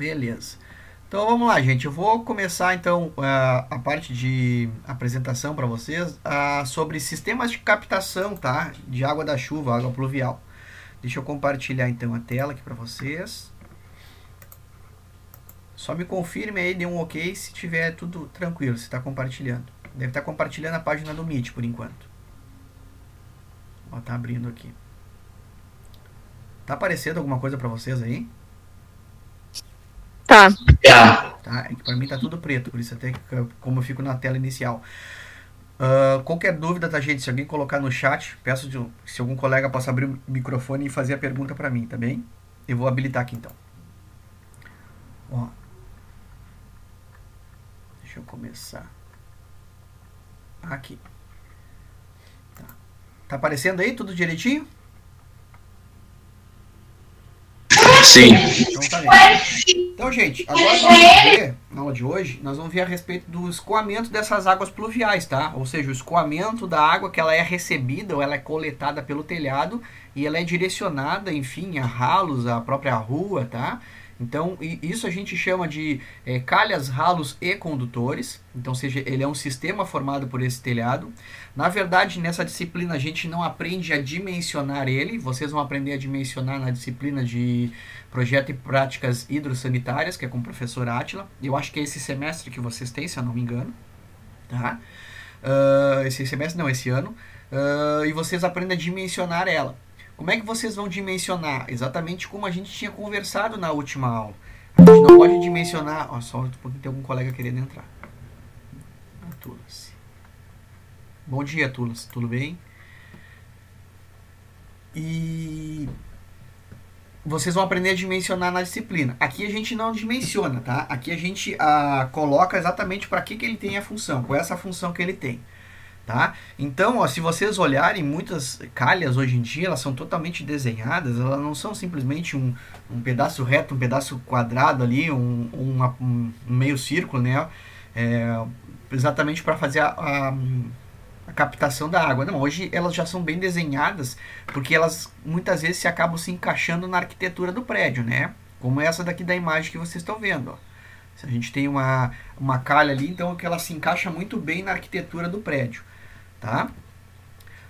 Beleza. Então vamos lá, gente. Eu vou começar então a, parte de apresentação para vocês sobre sistemas de captação, tá? De água da chuva, água pluvial. Deixa eu compartilhar então a tela aqui para vocês. Só me confirme aí, dê um ok se tiver tudo tranquilo, se está compartilhando. Deve estar tá compartilhando a página do Meet por enquanto. Ó, tá abrindo aqui. Tá aparecendo alguma coisa para vocês aí? Tá. Tá, é que pra mim tá tudo preto, por isso até que, como eu fico na tela inicial. Uh, qualquer dúvida, tá, gente? Se alguém colocar no chat, peço de, se algum colega possa abrir o microfone e fazer a pergunta para mim, tá bem? Eu vou habilitar aqui então. Ó. Deixa eu começar. Aqui. Tá, tá aparecendo aí tudo direitinho? Sim. Então tá bem. Então, gente, agora nós vamos ver, na aula de hoje, nós vamos ver a respeito do escoamento dessas águas pluviais, tá? Ou seja, o escoamento da água que ela é recebida ou ela é coletada pelo telhado e ela é direcionada, enfim, a ralos, a própria rua, tá? Então, isso a gente chama de é, calhas, ralos e condutores. Então, seja, ele é um sistema formado por esse telhado. Na verdade, nessa disciplina a gente não aprende a dimensionar ele. Vocês vão aprender a dimensionar na disciplina de projeto e práticas hidrossanitárias, que é com o professor Atila. Eu acho que é esse semestre que vocês têm, se eu não me engano. Tá? Uh, esse semestre, não, esse ano. Uh, e vocês aprendem a dimensionar ela. Como é que vocês vão dimensionar? Exatamente como a gente tinha conversado na última aula. A gente não pode dimensionar. Ó, só porque tem algum colega querendo entrar. Ah, Tulas. Bom dia, Tulas. Tudo bem? E vocês vão aprender a dimensionar na disciplina. Aqui a gente não dimensiona, tá? Aqui a gente ah, coloca exatamente para que, que ele tem a função, qual é essa função que ele tem. Tá? Então, ó, se vocês olharem, muitas calhas hoje em dia, elas são totalmente desenhadas, elas não são simplesmente um, um pedaço reto, um pedaço quadrado ali, um, uma, um meio círculo, né? É, exatamente para fazer a, a, a, captação da água. Não, hoje elas já são bem desenhadas, porque elas muitas vezes se acabam se encaixando na arquitetura do prédio, né? Como essa daqui da imagem que vocês estão vendo, ó. A gente tem uma, uma calha ali, então que ela se encaixa muito bem na arquitetura do prédio. Tá?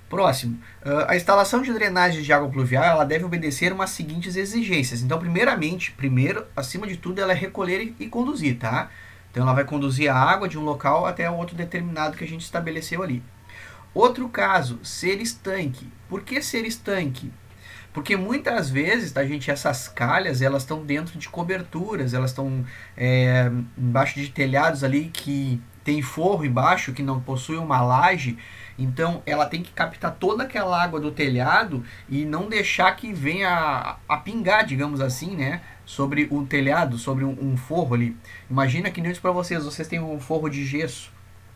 Próximo, uh, a instalação de drenagem de água pluvial ela deve obedecer umas seguintes exigências. Então, primeiramente, primeiro, acima de tudo, ela é recolher e conduzir, tá? Então, ela vai conduzir a água de um local até outro determinado que a gente estabeleceu ali. Outro caso, ser estanque. Por que ser estanque? Porque muitas vezes, tá, gente, essas calhas, elas estão dentro de coberturas, elas estão é, embaixo de telhados ali que tem forro embaixo, que não possui uma laje, então ela tem que captar toda aquela água do telhado e não deixar que venha a, a pingar, digamos assim, né? Sobre o telhado, sobre um, um forro ali. Imagina que nem para vocês, vocês têm um forro de gesso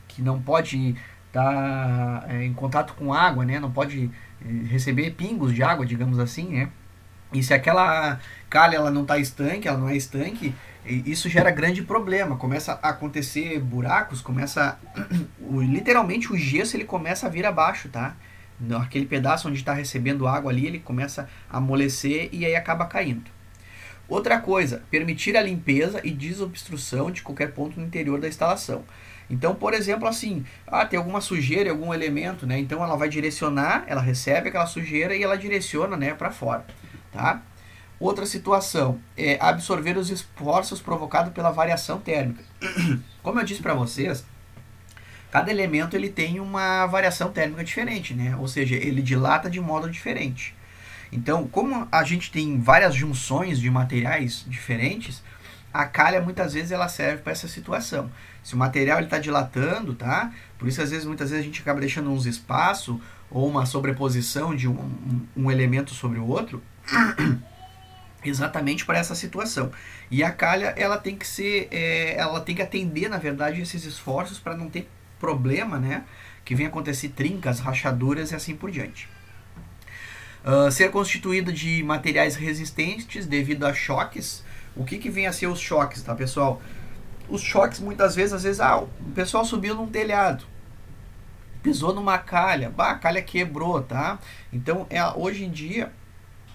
que não pode estar tá, é, em contato com água, né? Não pode é, receber pingos de água, digamos assim, né? E se aquela calha ela não está estanque, ela não é estanque, isso gera grande problema. Começa a acontecer buracos, começa literalmente o gesso ele começa a vir abaixo, tá? Aquele pedaço onde está recebendo água ali, ele começa a amolecer e aí acaba caindo. Outra coisa, permitir a limpeza e desobstrução de qualquer ponto no interior da instalação. Então, por exemplo, assim, ah, tem alguma sujeira, algum elemento, né? Então ela vai direcionar, ela recebe aquela sujeira e ela direciona, né, para fora, tá? Outra situação é absorver os esforços provocados pela variação térmica. Como eu disse para vocês, cada elemento ele tem uma variação térmica diferente, né? Ou seja, ele dilata de modo diferente. Então, como a gente tem várias junções de materiais diferentes, a calha muitas vezes ela serve para essa situação. Se o material está dilatando, tá? Por isso às vezes muitas vezes a gente acaba deixando uns espaços ou uma sobreposição de um, um, um elemento sobre o outro. exatamente para essa situação. E a calha ela tem que ser, é, ela tem que atender na verdade esses esforços para não ter problema, né? Que venha acontecer trincas, rachaduras e assim por diante. Uh, ser constituída de materiais resistentes devido a choques. O que, que vem a ser os choques, tá, pessoal? Os choques muitas vezes, às vezes, ah, o pessoal subiu num telhado, pisou numa calha, bah, a calha quebrou, tá? Então, é, hoje em dia,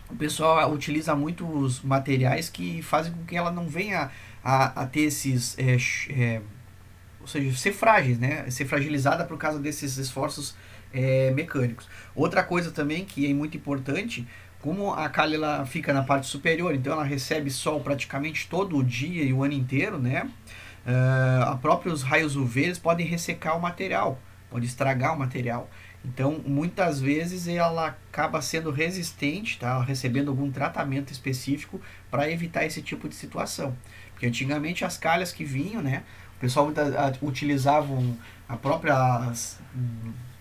o pessoal utiliza muitos materiais que fazem com que ela não venha a, a ter esses. É, é, ou seja, ser frágeis, né? Ser fragilizada por causa desses esforços é, mecânicos. Outra coisa também que é muito importante, como a calha ela fica na parte superior, então ela recebe sol praticamente todo o dia e o ano inteiro, né? Uh, próprios raios UV podem ressecar o material, pode estragar o material. Então, muitas vezes ela acaba sendo resistente, tá? recebendo algum tratamento específico para evitar esse tipo de situação. Porque antigamente as calhas que vinham, né? O pessoal utilizavam a própria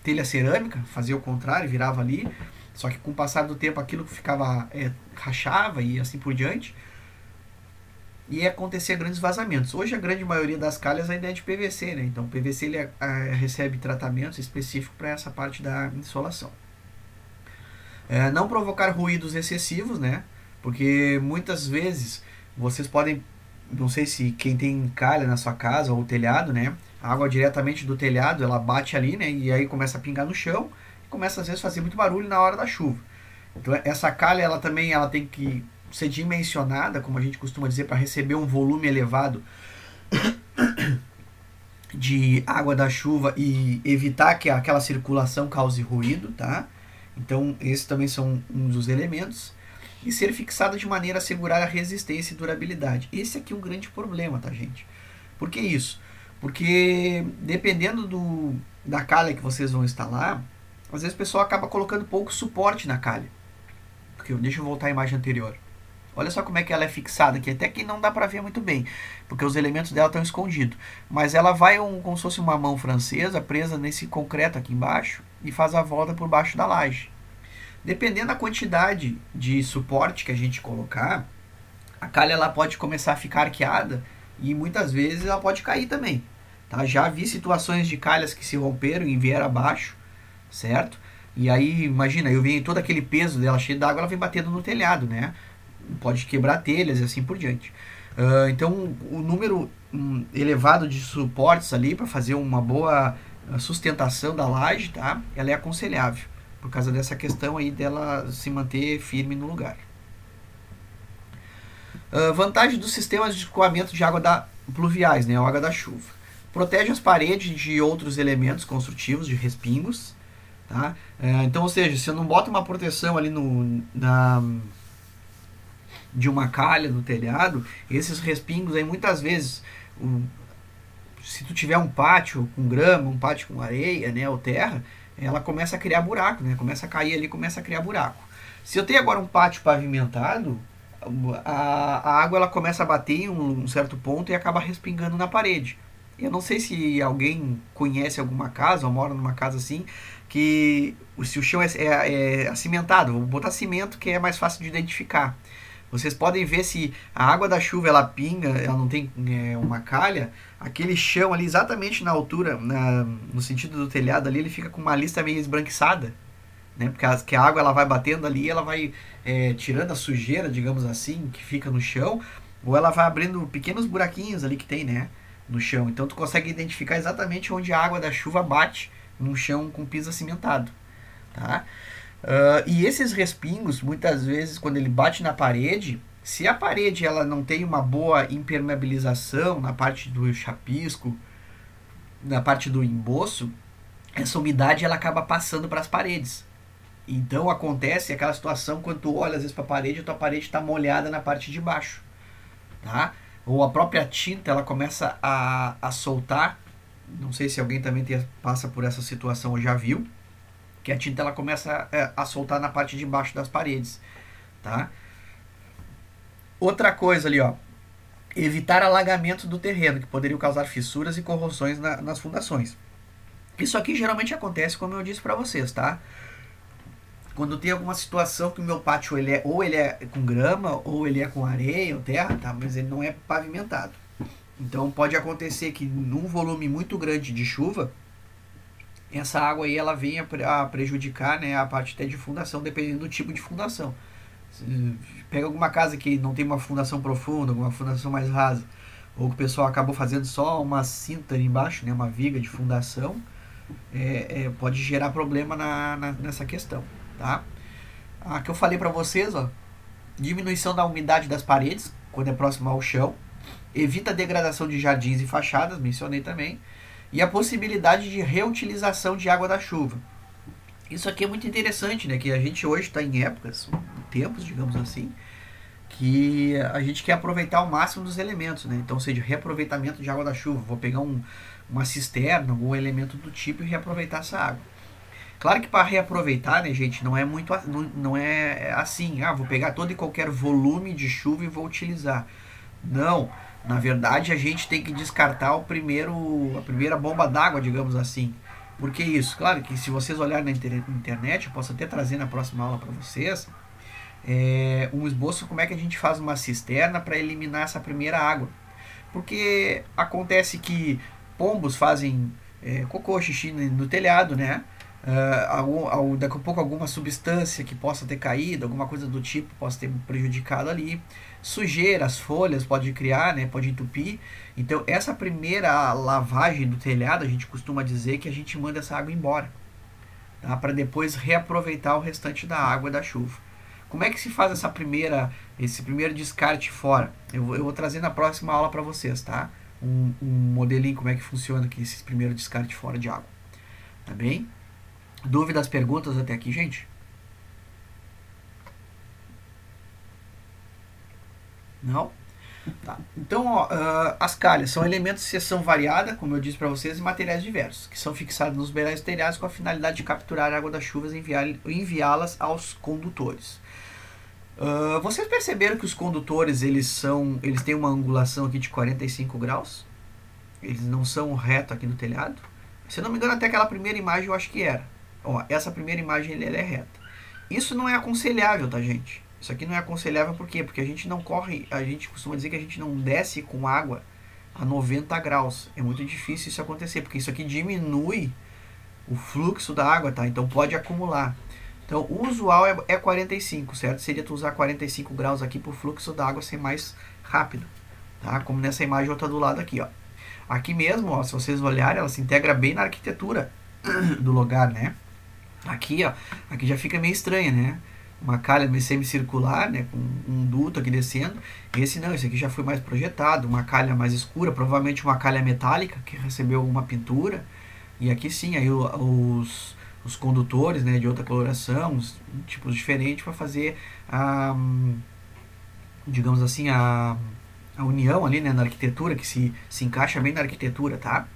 telha cerâmica, fazia o contrário, virava ali. Só que com o passar do tempo aquilo ficava é, rachava e assim por diante e acontecer grandes vazamentos. Hoje a grande maioria das calhas ainda é de PVC, né? Então o PVC ele a, a, recebe tratamentos específicos para essa parte da insolação. É, não provocar ruídos excessivos, né? Porque muitas vezes vocês podem, não sei se quem tem calha na sua casa ou telhado, né? A água diretamente do telhado, ela bate ali, né? E aí começa a pingar no chão e começa às vezes a fazer muito barulho na hora da chuva. Então essa calha, ela também ela tem que ser dimensionada, como a gente costuma dizer, para receber um volume elevado de água da chuva e evitar que aquela circulação cause ruído, tá? Então, esses também são um dos elementos. E ser fixada de maneira a assegurar a resistência e durabilidade. Esse aqui é um grande problema, tá, gente? Por que isso? Porque dependendo do, da calha que vocês vão instalar, às vezes o pessoal acaba colocando pouco suporte na calha. Porque, deixa eu voltar à imagem anterior. Olha só como é que ela é fixada aqui, até que não dá para ver muito bem, porque os elementos dela estão escondidos. Mas ela vai um, como se fosse uma mão francesa presa nesse concreto aqui embaixo e faz a volta por baixo da laje. Dependendo da quantidade de suporte que a gente colocar, a calha ela pode começar a ficar arqueada e muitas vezes ela pode cair também. Tá? Já vi situações de calhas que se romperam e vieram abaixo, certo? E aí, imagina, eu venho todo aquele peso dela cheio d'água, ela vem batendo no telhado, né? Pode quebrar telhas e assim por diante. Uh, então, o número um, elevado de suportes ali para fazer uma boa ah, sustentação da laje, tá? Ela é aconselhável por causa dessa questão aí dela se manter firme no lugar. Uh, vantagem dos sistemas de escoamento de água da pluviais, né, água da chuva. Protege as paredes de outros elementos construtivos, de respingos. Tá? Uh, então, ou seja, se eu não bota uma proteção ali no, na, de uma calha no telhado, esses respingos aí muitas vezes, um, se tu tiver um pátio com grama, um pátio com areia, né, ou terra, ela começa a criar buraco, né, começa a cair ali, começa a criar buraco. Se eu tenho agora um pátio pavimentado, a, a água ela começa a bater em um, um certo ponto e acaba respingando na parede. Eu não sei se alguém conhece alguma casa ou mora numa casa assim, que se o chão é, é, é cimentado, vou botar cimento que é mais fácil de identificar. Vocês podem ver se a água da chuva ela pinga, ela não tem é, uma calha, aquele chão ali exatamente na altura, na, no sentido do telhado ali, ele fica com uma lista meio esbranquiçada, né? Porque a, que a água ela vai batendo ali, ela vai é, tirando a sujeira, digamos assim, que fica no chão, ou ela vai abrindo pequenos buraquinhos ali que tem, né? No chão. Então tu consegue identificar exatamente onde a água da chuva bate num chão com piso cimentado, tá? Uh, e esses respingos, muitas vezes, quando ele bate na parede, se a parede ela não tem uma boa impermeabilização na parte do chapisco, na parte do emboço, essa umidade ela acaba passando para as paredes. Então acontece aquela situação quando tu olha às vezes para a parede, a tua parede está molhada na parte de baixo, tá? Ou a própria tinta ela começa a, a soltar. Não sei se alguém também passa por essa situação ou já viu que a tinta ela começa a, é, a soltar na parte de baixo das paredes, tá? Outra coisa ali, ó, evitar alagamento do terreno, que poderiam causar fissuras e corrosões na, nas fundações. Isso aqui geralmente acontece, como eu disse para vocês, tá? Quando tem alguma situação que o meu pátio ele é, ou ele é com grama, ou ele é com areia ou terra, tá? Mas ele não é pavimentado. Então pode acontecer que num volume muito grande de chuva, essa água aí ela vem a prejudicar né, a parte até de fundação, dependendo do tipo de fundação. pega alguma casa que não tem uma fundação profunda, alguma fundação mais rasa, ou que o pessoal acabou fazendo só uma cinta ali embaixo, né, uma viga de fundação, é, é, pode gerar problema na, na, nessa questão. Tá? A que eu falei para vocês, ó, diminuição da umidade das paredes quando é próximo ao chão, evita a degradação de jardins e fachadas, mencionei também, e a possibilidade de reutilização de água da chuva. Isso aqui é muito interessante, né? Que a gente hoje está em épocas, tempos, digamos assim, que a gente quer aproveitar o máximo dos elementos, né? Então, seja reaproveitamento de água da chuva. Vou pegar um, uma cisterna, algum elemento do tipo e reaproveitar essa água. Claro que para reaproveitar, né, gente, não é muito não, não é assim, ah, vou pegar todo e qualquer volume de chuva e vou utilizar. Não, na verdade a gente tem que descartar o primeiro a primeira bomba d'água, digamos assim. Por que isso? Claro que se vocês olharem na internet, eu posso até trazer na próxima aula para vocês, é, um esboço como é que a gente faz uma cisterna para eliminar essa primeira água. Porque acontece que pombos fazem é, cocô, xixi no telhado, né? Uh, algum, daqui a pouco alguma substância que possa ter caído, alguma coisa do tipo possa ter prejudicado ali. Sujeira, as folhas pode criar, né, pode entupir. Então, essa primeira lavagem do telhado, a gente costuma dizer que a gente manda essa água embora, tá? para depois reaproveitar o restante da água da chuva. Como é que se faz essa primeira, esse primeiro descarte fora? Eu, eu vou trazer na próxima aula para vocês, tá? Um, um modelinho como é que funciona aqui esse primeiro descarte fora de água. Tá bem? Dúvidas, perguntas até aqui, gente? Não? Tá. Então, ó, uh, as calhas são elementos de seção variada, como eu disse para vocês, e materiais diversos, que são fixados nos beirais telhados com a finalidade de capturar a água das chuvas e enviá-las aos condutores. Uh, vocês perceberam que os condutores eles são, eles têm uma angulação aqui de 45 graus? Eles não são reto aqui no telhado? Se não me engano, até aquela primeira imagem eu acho que era. Ó, essa primeira imagem ela é reta. Isso não é aconselhável, tá, gente? Isso aqui não é aconselhável por quê? Porque a gente não corre, a gente costuma dizer que a gente não desce com água a 90 graus. É muito difícil isso acontecer, porque isso aqui diminui o fluxo da água, tá? Então pode acumular. Então o usual é, é 45, certo? Seria tu usar 45 graus aqui para o fluxo da água ser mais rápido, tá? Como nessa imagem outra do lado aqui, ó. Aqui mesmo, ó, se vocês olharem, ela se integra bem na arquitetura do lugar, né? Aqui, ó, aqui já fica meio estranha, né? Uma calha semicircular, né, com um duto aqui descendo. Esse não, esse aqui já foi mais projetado, uma calha mais escura, provavelmente uma calha metálica que recebeu alguma pintura. E aqui sim, aí os, os condutores, né, de outra coloração, tipos diferentes para fazer a digamos assim, a, a união ali, né, na arquitetura que se se encaixa bem na arquitetura, tá?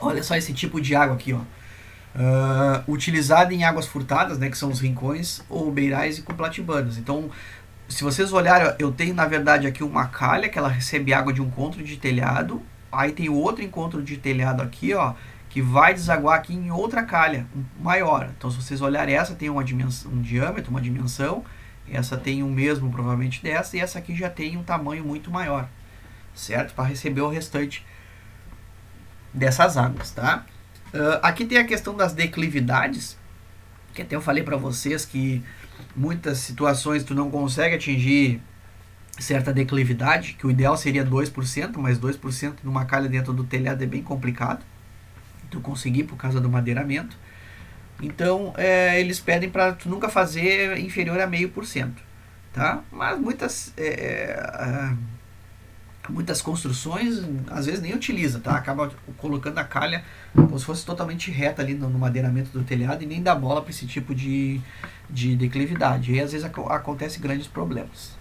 Olha só esse tipo de água aqui, ó. Uh, utilizada em águas furtadas, né, que são os rincões ou beirais e com platibanas. Então, se vocês olharem, eu tenho na verdade aqui uma calha que ela recebe água de um encontro de telhado. Aí tem outro encontro de telhado aqui, ó, que vai desaguar aqui em outra calha maior. Então, se vocês olharem, essa tem uma dimensão, um diâmetro, uma dimensão. Essa tem o mesmo, provavelmente, dessa. E essa aqui já tem um tamanho muito maior, certo? Para receber o restante dessas águas, tá? Uh, aqui tem a questão das declividades, que até eu falei para vocês que muitas situações tu não consegue atingir certa declividade, que o ideal seria 2%, mas 2% numa calha dentro do telhado é bem complicado. Tu conseguir por causa do madeiramento. Então, é, eles pedem para tu nunca fazer inferior a meio por cento, tá? Mas muitas é, é, muitas construções às vezes nem utiliza, tá? Acaba colocando a calha como se fosse totalmente reta ali no, no madeiramento do telhado e nem dá bola para esse tipo de, de declividade. E às vezes ac acontece grandes problemas.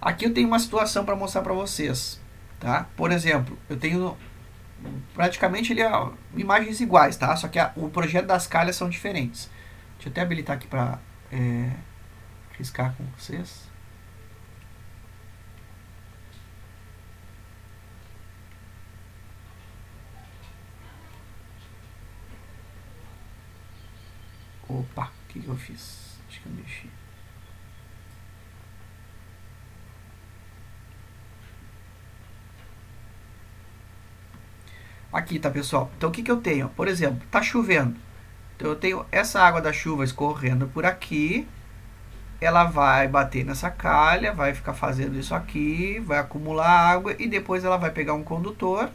Aqui eu tenho uma situação para mostrar para vocês, tá? Por exemplo, eu tenho praticamente ele imagens iguais, tá? Só que a, o projeto das calhas são diferentes. Deixa eu até habilitar aqui para é, riscar com vocês. Opa, o que, que eu fiz? Acho que eu mexi. Aqui, tá, pessoal? Então, o que, que eu tenho? Por exemplo, tá chovendo. Então, eu tenho essa água da chuva escorrendo por aqui. Ela vai bater nessa calha, vai ficar fazendo isso aqui, vai acumular água e depois ela vai pegar um condutor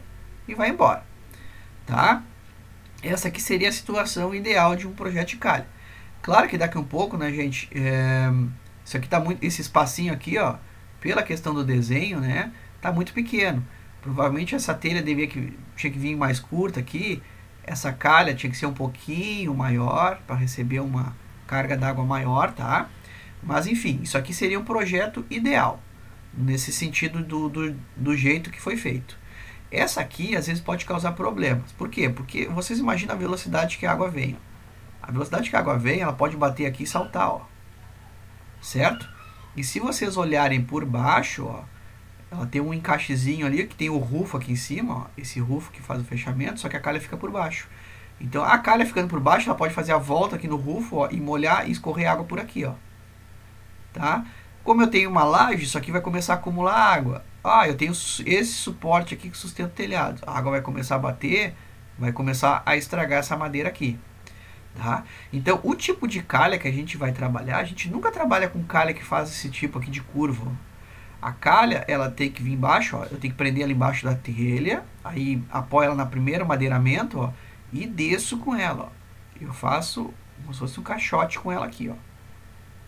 e vai embora. Tá? Essa aqui seria a situação ideal de um projeto de calha. Claro que daqui a um pouco, né, gente, é, isso aqui tá muito, esse espacinho aqui, ó, pela questão do desenho, né, tá muito pequeno. Provavelmente essa telha devia que tinha que vir mais curta aqui, essa calha tinha que ser um pouquinho maior para receber uma carga d'água maior, tá? Mas enfim, isso aqui seria um projeto ideal, nesse sentido do, do, do jeito que foi feito. Essa aqui às vezes pode causar problemas. Por quê? Porque vocês imaginam a velocidade que a água vem. A velocidade que a água vem, ela pode bater aqui e saltar, ó. Certo? E se vocês olharem por baixo, ó, ela tem um encaixezinho ali que tem o rufo aqui em cima, ó, esse rufo que faz o fechamento, só que a calha fica por baixo. Então a calha ficando por baixo, ela pode fazer a volta aqui no rufo ó, e molhar e escorrer água por aqui, ó. Tá? Como eu tenho uma laje, isso aqui vai começar a acumular água. Ah, eu tenho esse suporte aqui que sustenta o telhado. A água vai começar a bater, vai começar a estragar essa madeira aqui. Tá? Então, o tipo de calha que a gente vai trabalhar, a gente nunca trabalha com calha que faz esse tipo aqui de curva. A calha, ela tem que vir embaixo, ó, eu tenho que prender ela embaixo da telha, aí apoio ela na primeira madeiramento, ó, e desço com ela, ó. Eu faço como se fosse um caixote com ela aqui, ó.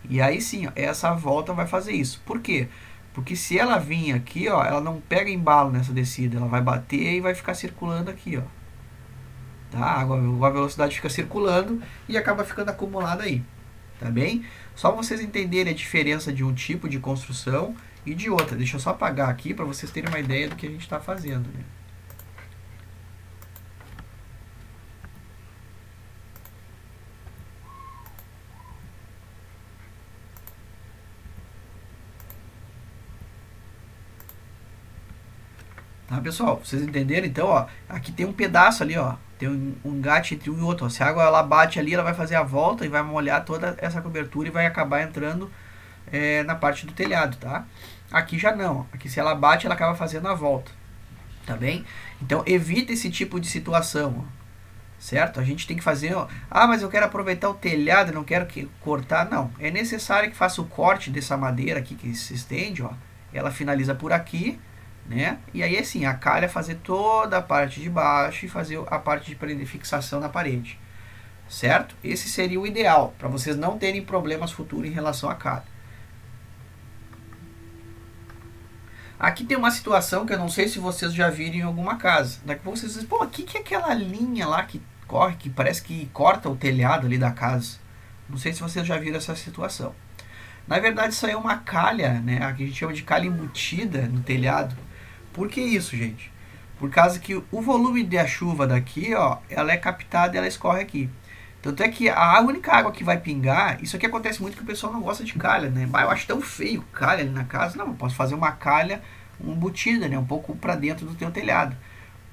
E aí sim, ó, essa volta vai fazer isso. Por quê? Porque se ela vir aqui, ó, ela não pega embalo nessa descida, ela vai bater e vai ficar circulando aqui, ó. Tá? A, velocidade fica circulando e acaba ficando acumulada aí. Tá bem? Só vocês entenderem a diferença de um tipo de construção e de outra. Deixa eu só apagar aqui para vocês terem uma ideia do que a gente está fazendo. Né? Tá, pessoal? Vocês entenderam? Então, ó, aqui tem um pedaço ali, ó. Tem um, um engate entre um e outro. Ó. Se a água ela bate ali, ela vai fazer a volta e vai molhar toda essa cobertura e vai acabar entrando é, na parte do telhado, tá? Aqui já não. Aqui se ela bate, ela acaba fazendo a volta. Tá bem? Então, evita esse tipo de situação, ó. Certo? A gente tem que fazer, ó, ah, mas eu quero aproveitar o telhado, não quero que cortar, não. É necessário que faça o corte dessa madeira aqui que se estende, ó. Ela finaliza por aqui né? E aí assim, a calha fazer toda a parte de baixo e fazer a parte de prender fixação na parede, certo? Esse seria o ideal para vocês não terem problemas futuros em relação à calha. Aqui tem uma situação que eu não sei se vocês já viram em alguma casa. Daqui a pouco vocês dizem, pô, aqui que é aquela linha lá que corre, que parece que corta o telhado ali da casa. Não sei se vocês já viram essa situação. Na verdade, isso aí é uma calha, né? A que a gente chama de calha embutida no telhado por que isso, gente? Por causa que o volume da chuva daqui, ó, ela é captada e ela escorre aqui. Tanto é que a única água que vai pingar, isso aqui acontece muito que o pessoal não gosta de calha, né? Mas eu acho tão feio calha ali na casa. Não, eu posso fazer uma calha embutida, né? Um pouco para dentro do teu telhado.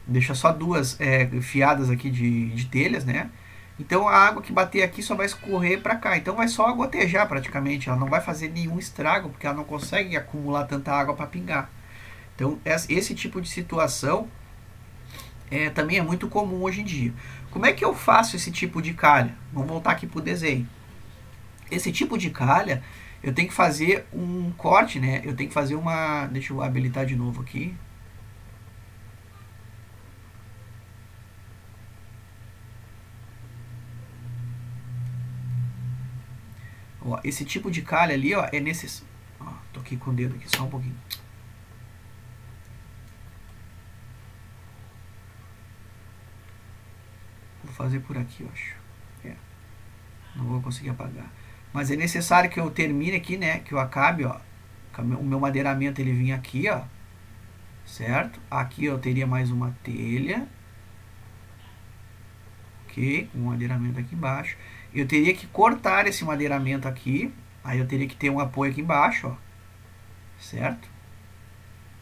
Deixa só duas é, fiadas aqui de, de telhas, né? Então a água que bater aqui só vai escorrer para cá. Então vai só gotejar praticamente. Ela não vai fazer nenhum estrago, porque ela não consegue acumular tanta água para pingar. Então, esse tipo de situação é, também é muito comum hoje em dia. Como é que eu faço esse tipo de calha? Vamos voltar aqui para o desenho. Esse tipo de calha, eu tenho que fazer um corte, né? Eu tenho que fazer uma... Deixa eu habilitar de novo aqui. Ó, esse tipo de calha ali, ó, é necessário... Tô aqui com o dedo aqui, só um pouquinho. Fazer por aqui, eu acho. É. Não vou conseguir apagar. Mas é necessário que eu termine aqui, né? Que eu acabe, ó. O meu madeiramento ele vinha aqui, ó. Certo? Aqui eu teria mais uma telha. Ok? Um madeiramento aqui embaixo. Eu teria que cortar esse madeiramento aqui. Aí eu teria que ter um apoio aqui embaixo, ó. Certo?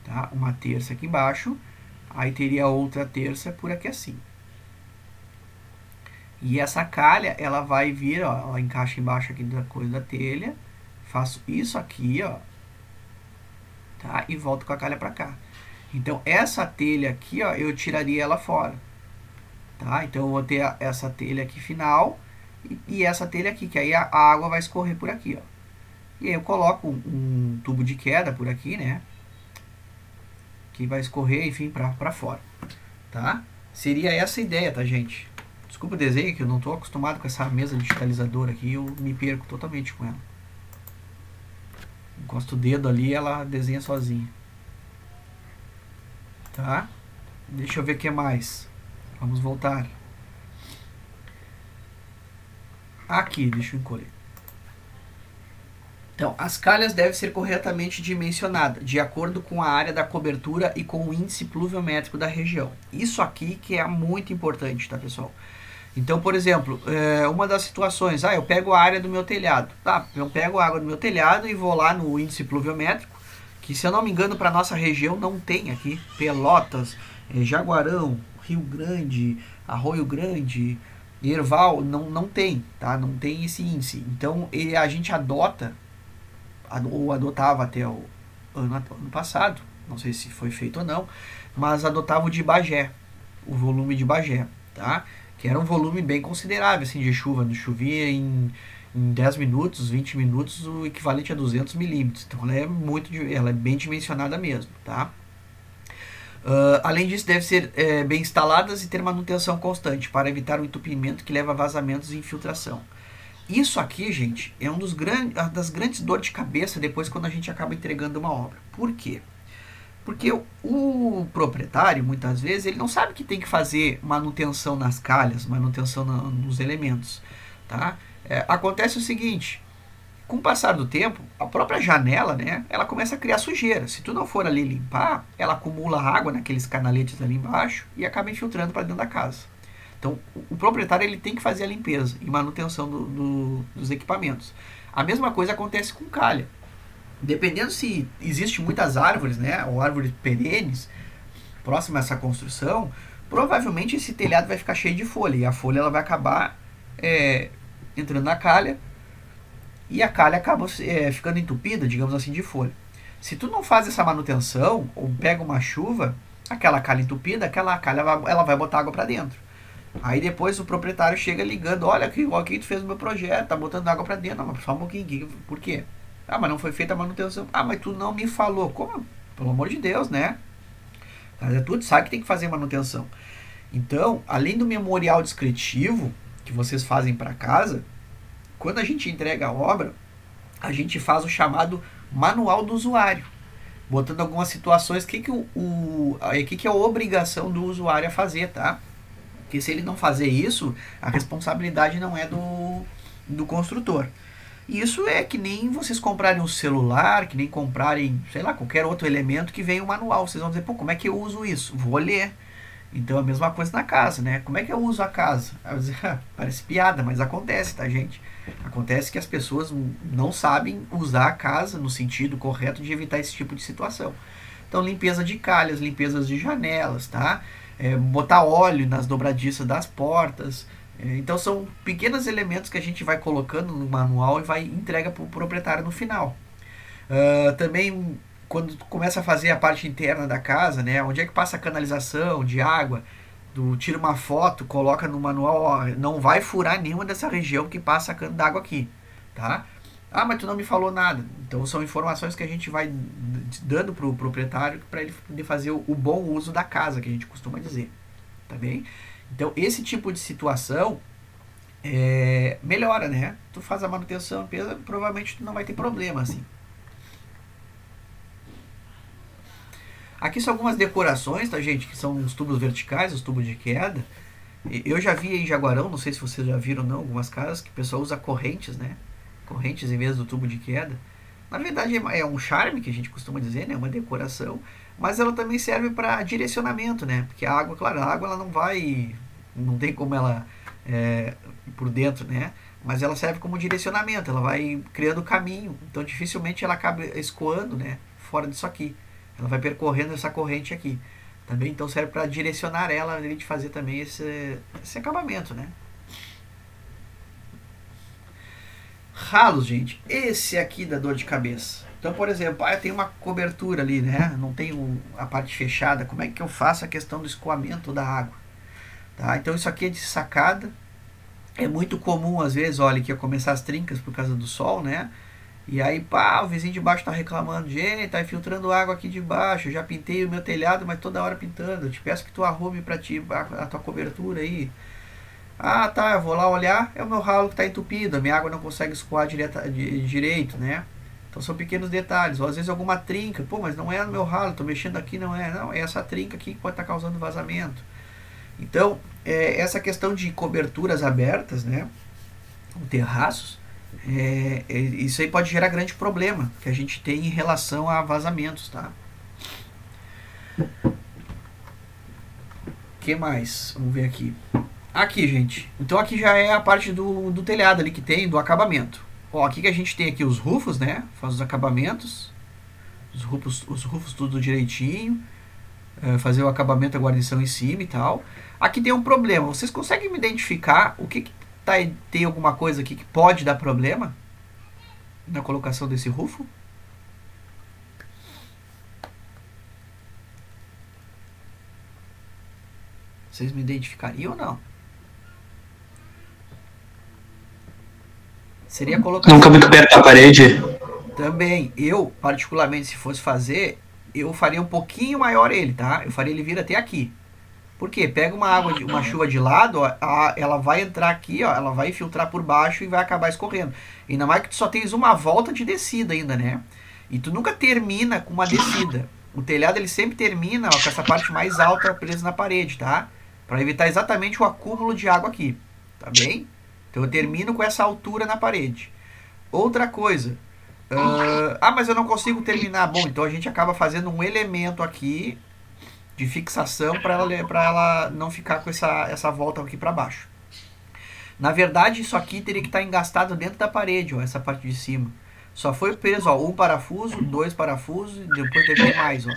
Tá? Uma terça aqui embaixo. Aí teria outra terça por aqui assim. E essa calha, ela vai vir, ó, ela encaixa embaixo aqui da coisa da telha. Faço isso aqui, ó. Tá? E volto com a calha para cá. Então, essa telha aqui, ó, eu tiraria ela fora. Tá? Então, eu vou ter a, essa telha aqui final e, e, essa telha aqui, que aí a, a, água vai escorrer por aqui, ó. E aí eu coloco um, um tubo de queda por aqui, né? Que vai escorrer, enfim, para fora. Tá? Seria essa a ideia, tá, gente? Desculpa o desenho, que eu não estou acostumado com essa mesa digitalizadora aqui, eu me perco totalmente com ela. Encosto o dedo ali ela desenha sozinha. Tá? Deixa eu ver o que mais. Vamos voltar. Aqui, deixa eu encolher. Então, as calhas devem ser corretamente dimensionadas, de acordo com a área da cobertura e com o índice pluviométrico da região. Isso aqui que é muito importante, tá, pessoal? Então, por exemplo, é, uma das situações, ah, eu pego a área do meu telhado. Tá, eu pego a água do meu telhado e vou lá no índice pluviométrico, que se eu não me engano, para nossa região não tem aqui. Pelotas, é, Jaguarão, Rio Grande, Arroio Grande, Erval, não, não tem, tá? Não tem esse índice. Então, ele, a gente adota, ou adotava até o ano, ano passado, não sei se foi feito ou não, mas adotava o de Bagé, o volume de Bagé, tá? Que era um volume bem considerável, assim, de chuva. Chovia em, em 10 minutos, 20 minutos, o equivalente a 200 milímetros. Então, ela é muito, ela é bem dimensionada mesmo, tá? Uh, além disso, deve ser é, bem instaladas e ter manutenção constante para evitar o entupimento que leva a vazamentos e infiltração. Isso aqui, gente, é um dos grandes, das grandes dores de cabeça depois quando a gente acaba entregando uma obra. Por quê? Porque o, proprietário, muitas vezes, ele não sabe que tem que fazer manutenção nas calhas, manutenção na, nos elementos. Tá? É, acontece o seguinte, com o passar do tempo, a própria janela, né, ela começa a criar sujeira. Se tu não for ali limpar, ela acumula água naqueles canaletes ali embaixo e acaba infiltrando para dentro da casa. Então, o, o, proprietário ele tem que fazer a limpeza e manutenção do, do, dos equipamentos. A mesma coisa acontece com calha. Dependendo se existe muitas árvores, né, ou árvores perenes próximas a essa construção, provavelmente esse telhado vai ficar cheio de folha e a folha ela vai acabar é, entrando na calha e a calha acaba é, ficando entupida, digamos assim, de folha. Se tu não faz essa manutenção, ou pega uma chuva, aquela calha entupida, aquela calha ela vai botar água para dentro. Aí depois o proprietário chega ligando, olha aqui, o que tu fez no meu projeto, tá botando água para dentro. Mas só um pouquinho, por quê? Ah, mas não foi feita a manutenção. Ah, mas tu não me falou. Como? Pelo amor de Deus, né? Mas é tudo sabe que tem que fazer manutenção. Então, além do memorial descritivo que vocês fazem para casa, quando a gente entrega a obra, a gente faz o chamado manual do usuário, botando algumas situações que que o, o que que é a obrigação do usuário a fazer, tá? Porque se ele não fazer isso, a responsabilidade não é do, do construtor. Isso é que nem vocês comprarem um celular, que nem comprarem, sei lá, qualquer outro elemento que vem um manual. Vocês vão dizer, pô, como é que eu uso isso? Vou ler. Então a mesma coisa na casa, né? Como é que eu uso a casa? Parece piada, mas acontece, tá, gente? Acontece que as pessoas não sabem usar a casa no sentido correto de evitar esse tipo de situação. Então, limpeza de calhas, limpezas de janelas, tá? É, botar óleo nas dobradiças das portas. É, então, são pequenos elementos que a gente vai colocando no manual e vai entrega para o proprietário no final. Uh, também, quando começa a fazer a parte interna da casa, né? Onde é que passa a canalização de água? tira uma foto, coloca no manual, ó, não vai furar nenhuma dessa região que passa cano d'água aqui, tá? Ah, mas tu não me falou nada. Então são informações que a gente vai dando para o proprietário para ele poder fazer o, o, bom uso da casa, que a gente costuma dizer, tá bem? Então esse tipo de situação é, melhora, né? Tu faz a manutenção, provavelmente tu não vai ter problema assim. Aqui são algumas decorações, tá, gente? Que são os tubos verticais, os tubos de queda. Eu já vi em Jaguarão, não sei se vocês já viram não, algumas casas que o pessoal usa correntes, né? Correntes em vez do tubo de queda. Na verdade é um charme que a gente costuma dizer, né? Uma decoração. Mas ela também serve para direcionamento, né? Porque a água, claro, a água ela não vai... Não tem como ela... É, por dentro, né? Mas ela serve como direcionamento, ela vai criando caminho. Então dificilmente ela acaba escoando, né? Fora disso aqui. Ela vai percorrendo essa corrente aqui. Também então serve para direcionar ela, além de fazer também esse, esse acabamento, né? Ralos, gente. Esse aqui da dor de cabeça. Então, por exemplo, ah, tem uma cobertura ali, né? Não tem a parte fechada. Como é que eu faço a questão do escoamento da água? Tá? Então, isso aqui é de sacada. É muito comum, às vezes, olha, que ia começar as trincas por causa do sol, né? E aí, pá, o vizinho de baixo tá reclamando, gente, tá infiltrando água aqui de baixo, já pintei o meu telhado, mas toda hora pintando. Eu te peço que tu arrume para ti a, a, tua cobertura aí. Ah, tá, eu vou lá olhar, é o meu ralo que está entupido, a minha água não consegue escoar direta, de, direito, né? Então são pequenos detalhes, ou às vezes alguma trinca, pô, mas não é no meu ralo, estou mexendo aqui, não é, não, é essa trinca aqui que pode estar tá causando vazamento. Então, é, essa questão de coberturas abertas, né, terraços, é, é, isso aí pode gerar grande problema que a gente tem em relação a vazamentos, tá? que mais? Vamos ver aqui. Aqui, gente. Então aqui já é a parte do, do telhado ali que tem, do acabamento. Ó, aqui que a gente tem aqui os rufos, né? Faz os acabamentos. Os rufos, os rufos tudo direitinho. É, fazer o acabamento, a guarnição em cima e tal. Aqui tem um problema. Vocês conseguem me identificar o que, que tá, tem alguma coisa aqui que pode dar problema na colocação desse rufo? Vocês me identificariam ou não? Seria colocar. Nunca muito perto da parede. Também, eu, particularmente, se fosse fazer, eu faria um pouquinho maior ele, tá? Eu faria ele vir até aqui. Por quê? Pega uma água, de, uma chuva de lado, ó, a, ela vai entrar aqui, ó, ela vai infiltrar por baixo e vai acabar escorrendo. Ainda mais que tu só tens uma volta de descida ainda, né? E tu nunca termina com uma descida. O telhado ele sempre termina ó, com essa parte mais alta presa na parede, tá? Para evitar exatamente o acúmulo de água aqui, tá bem? Então eu termino com essa altura na parede. Outra coisa, uh, ah, mas eu não consigo terminar. Bom, então a gente acaba fazendo um elemento aqui de fixação para ela, ela não ficar com essa, essa volta aqui para baixo. Na verdade, isso aqui teria que estar tá engastado dentro da parede, ó, essa parte de cima. Só foi preso, ó, um parafuso, dois parafusos, depois teve mais, ó.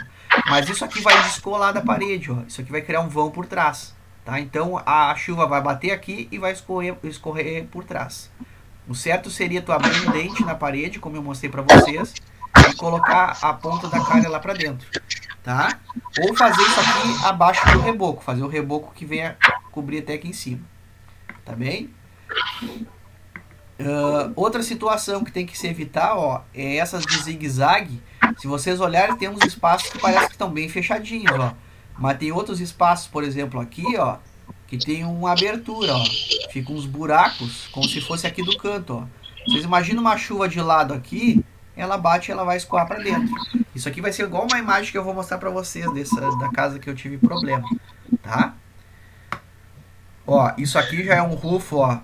Mas isso aqui vai descolar da parede, ó. Isso aqui vai criar um vão por trás. Tá? Então a chuva vai bater aqui e vai escorrer, escorrer por trás. O certo seria tu abrir um dente na parede, como eu mostrei para vocês, e colocar a ponta da calha lá para dentro, tá? Ou fazer isso aqui abaixo do reboco, fazer o reboco que venha cobrir até aqui em cima, tá bem? Uh, outra situação que tem que se evitar, ó, é essas de zigue-zague. Se vocês olharem, tem uns espaços que parece que estão bem fechadinhos, ó. Mas tem outros espaços, por exemplo, aqui, ó, que tem uma abertura, ó. Fica uns buracos, como se fosse aqui do canto, ó. Vocês imaginam uma chuva de lado aqui, ela bate e ela vai escoar para dentro. Isso aqui vai ser igual uma imagem que eu vou mostrar para vocês dessa, da casa que eu tive problema, tá? Ó, isso aqui já é um rufo, ó,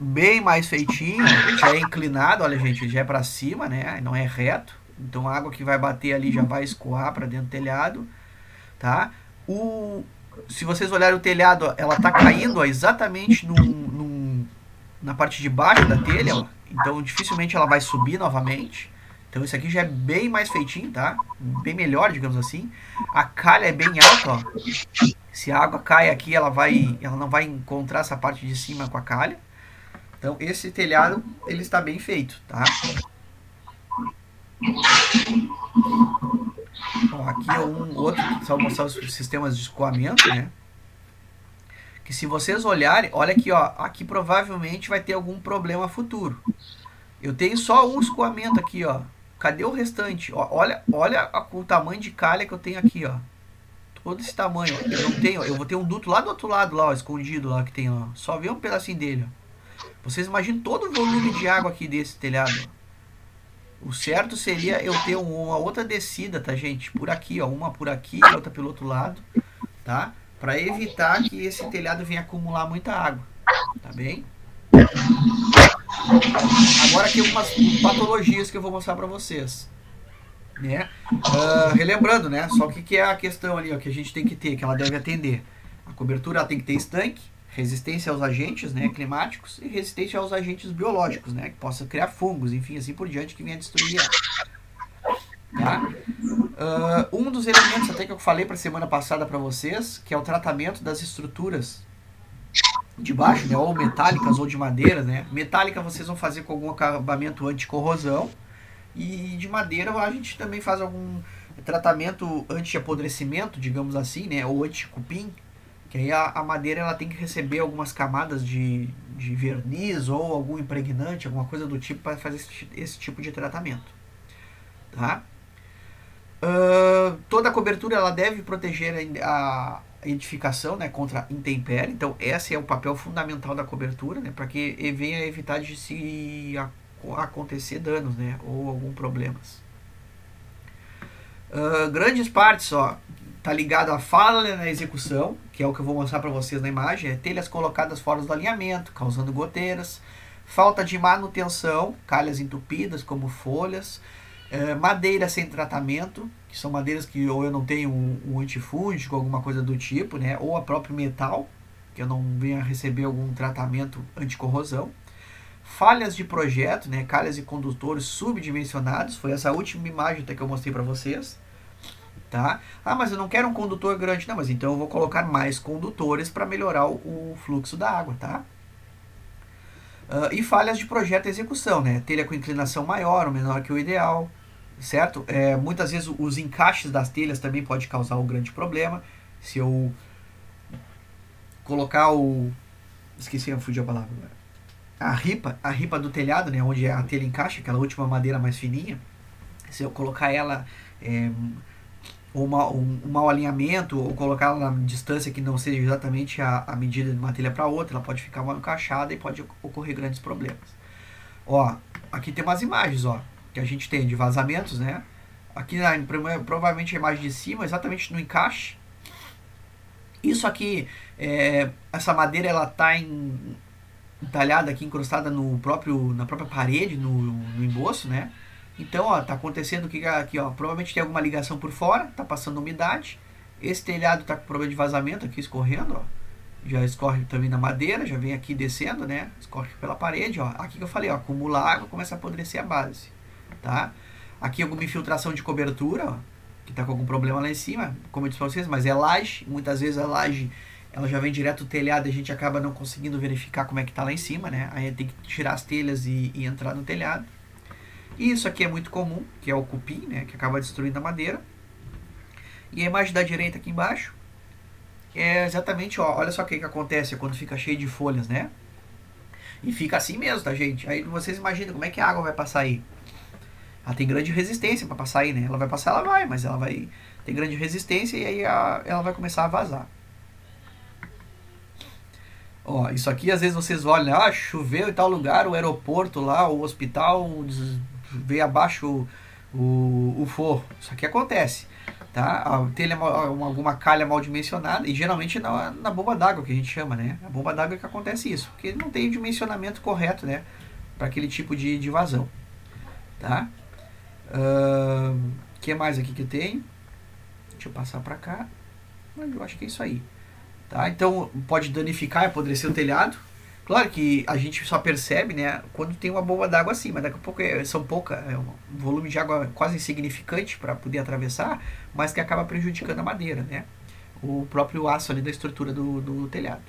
bem mais feitinho, já é inclinado, olha gente, já é para cima, né? Não é reto. Então a água que vai bater ali já vai escoar para dentro do telhado tá? O, se vocês olharem o telhado, ela está caindo ó, exatamente no, na parte de baixo da telha, ó. então dificilmente ela vai subir novamente. Então isso aqui já é bem mais feitinho, tá? Bem melhor, digamos assim. A calha é bem alta, ó. Se a água cai aqui, ela vai, ela não vai encontrar essa parte de cima com a calha. Então esse telhado ele está bem feito, tá? Bom, aqui é um outro, só mostrar os sistemas de escoamento, né? Que se vocês olharem, olha aqui, ó, aqui provavelmente vai ter algum problema futuro. Eu tenho só um escoamento aqui, ó. Cadê o restante? Ó, olha, olha o tamanho de calha que eu tenho aqui, ó. Todo esse tamanho, ó. Eu não tenho, eu vou ter um duto lá do outro lado, lá, ó, escondido lá que tem, ó. Só vê um pedacinho dele, ó. Vocês imaginam todo o volume de água aqui desse telhado, ó. O certo seria eu ter uma outra descida, tá, gente? Por aqui, ó. Uma por aqui e outra pelo outro lado, tá? Para evitar que esse telhado venha acumular muita água, tá bem? Agora aqui algumas patologias que eu vou mostrar para vocês. Né? Uh, relembrando, né? Só o que, que é a questão ali, ó, que a gente tem que ter, que ela deve atender. A cobertura ela tem que ter estanque, resistência aos agentes né, climáticos e resistência aos agentes biológicos, né, que possa criar fungos, enfim, assim por diante, que venha destruir ela. Tá? Uh, um dos elementos até que eu falei para semana passada para vocês, que é o tratamento das estruturas de baixo, né, ou metálicas ou de madeira, né? Metálica vocês vão fazer com algum acabamento anticorrosão e de madeira a gente também faz algum tratamento anti-apodrecimento, digamos assim, né, ou anti-cupim, que aí a, a, madeira ela tem que receber algumas camadas de, de verniz ou algum impregnante, alguma coisa do tipo para fazer esse, esse, tipo de tratamento. Tá? Uh, toda a cobertura ela deve proteger a, edificação né, contra intempérie. Então, esse é o papel fundamental da cobertura, né, para que venha evitar de se acontecer danos né, ou algum problemas. Uh, grandes partes, ó, tá ligado à falha na execução, que é o que eu vou mostrar para vocês na imagem, é telhas colocadas fora do alinhamento, causando goteiras, falta de manutenção, calhas entupidas como folhas, uh, madeira sem tratamento, que são madeiras que ou eu não tenho um, um antifúngico, alguma coisa do tipo, né, ou a próprio metal, que eu não venha receber algum tratamento anticorrosão. Falhas de projeto, né, calhas e condutores subdimensionados, foi essa última imagem até que eu mostrei para vocês, tá? Ah, mas eu não quero um condutor grande, não, mas então eu vou colocar mais condutores para melhorar o, o, fluxo da água, tá? Uh, e falhas de projeto e execução, né, telha com inclinação maior ou menor que o ideal, certo? É, muitas vezes os encaixes das telhas também pode causar um grande problema, se eu colocar o... esqueci, eu fugi a palavra agora a ripa, a ripa do telhado, né, onde a telha encaixa, aquela última madeira mais fininha, se eu colocar ela é, uma, um, um mau alinhamento ou colocar ela na distância que não seja exatamente a, a medida de uma telha para outra, ela pode ficar mal encaixada e pode ocorrer grandes problemas. Ó, aqui tem umas imagens, ó, que a gente tem de vazamentos, né? Aqui na, provavelmente a imagem de cima, exatamente no encaixe. Isso aqui, é, essa madeira ela tá em entalhada aqui, encrustada no próprio, na própria parede, no, no emboço, né? Então, ó, tá acontecendo que aqui, ó, provavelmente tem alguma ligação por fora, tá passando umidade. Esse telhado tá com problema de vazamento aqui escorrendo, ó. Já escorre também na madeira, já vem aqui descendo, né? Escorre pela parede, ó. Aqui que eu falei, ó, acumula água, começa a apodrecer a base, tá? Aqui alguma infiltração de cobertura, ó, que tá com algum problema lá em cima, como eu disse pra vocês, mas é laje, muitas vezes a laje ela já vem direto do telhado e a gente acaba não conseguindo verificar como é que está lá em cima, né? Aí tem que tirar as telhas e, e, entrar no telhado. E isso aqui é muito comum, que é o cupim, né? Que acaba destruindo a madeira. E a imagem da direita aqui embaixo é exatamente, ó, olha só o que, que acontece quando fica cheio de folhas, né? E fica assim mesmo, tá, gente? Aí vocês imaginam como é que a água vai passar aí. Ela tem grande resistência para passar aí, né? Ela vai passar, ela vai, mas ela vai ter grande resistência e aí a, ela vai começar a vazar. Ó, isso aqui às vezes vocês olham, ah, choveu em tal lugar, o aeroporto lá, o hospital veio abaixo o, o, o forro. Isso aqui acontece. Tá? A telha, alguma calha mal dimensionada, e geralmente na, na bomba d'água que a gente chama, né? A bomba d'água é que acontece isso, porque não tem o dimensionamento correto, né? Para aquele tipo de, de vazão. Tá? O uh, que mais aqui que tem? Deixa eu passar para cá. Eu acho que é isso aí. Tá? Então pode danificar apodrecer o telhado. Claro que a gente só percebe né, quando tem uma bomba d'água assim, mas daqui a pouco é, são pouca, é um volume de água quase insignificante para poder atravessar, mas que acaba prejudicando a madeira, né? o próprio aço ali da estrutura do, do telhado.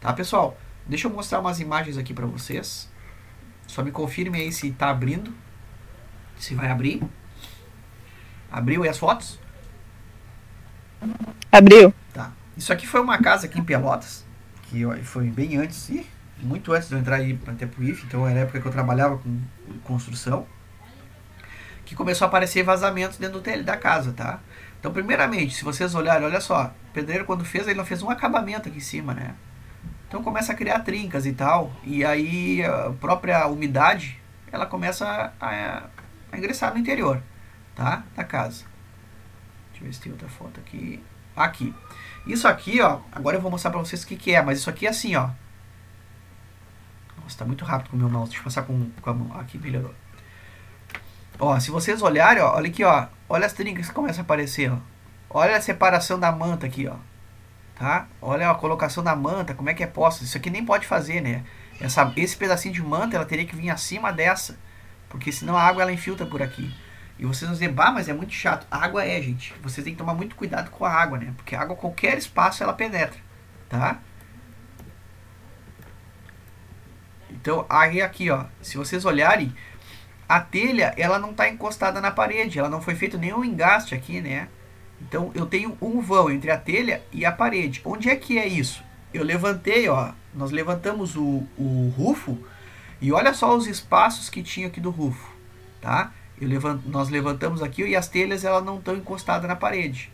Tá, pessoal? Deixa eu mostrar umas imagens aqui para vocês. Só me confirme aí se está abrindo. Se vai abrir. Abriu aí as fotos? Abriu. Tá. Isso aqui foi uma casa aqui em Pelotas, que foi bem antes, e muito antes de eu entrar aí para IF, então era a época que eu trabalhava com construção, que começou a aparecer vazamentos dentro do telhado da casa, tá? Então, primeiramente, se vocês olharem, olha só, o pedreiro quando fez, ele não fez um acabamento aqui em cima, né? Então começa a criar trincas e tal, e aí a própria umidade, ela começa a, a ingressar no interior, tá? Da casa. Deixa eu ver se tem outra foto aqui. Aqui. Isso aqui, ó, agora eu vou mostrar pra vocês o que, que é, mas isso aqui é assim, ó. Nossa, tá muito rápido com o meu mouse. Deixa eu passar com, com a mão. Aqui, melhorou. Ó, se vocês olharem, ó, olha aqui, ó. Olha as trincas que começam a aparecer, ó. Olha a separação da manta aqui, ó. Tá? Olha a colocação da manta, como é que é posta. Isso aqui nem pode fazer, né? Essa, esse pedacinho de manta, ela teria que vir acima dessa. Porque senão a água, ela infiltra por aqui. E vocês vão dizer, bah, mas é muito chato. A água é, gente. Vocês têm que tomar muito cuidado com a água, né? Porque a água, qualquer espaço, ela penetra, tá? Então, aí aqui, ó, se vocês olharem, a telha, ela não está encostada na parede, ela não foi feito nenhum engaste aqui, né? Então, eu tenho um vão entre a telha e a parede. Onde é que é isso? Eu levantei, ó, nós levantamos o, o rufo e olha só os espaços que tinha aqui do rufo, tá? Nós levantamos aqui e as telhas elas não estão encostadas na parede.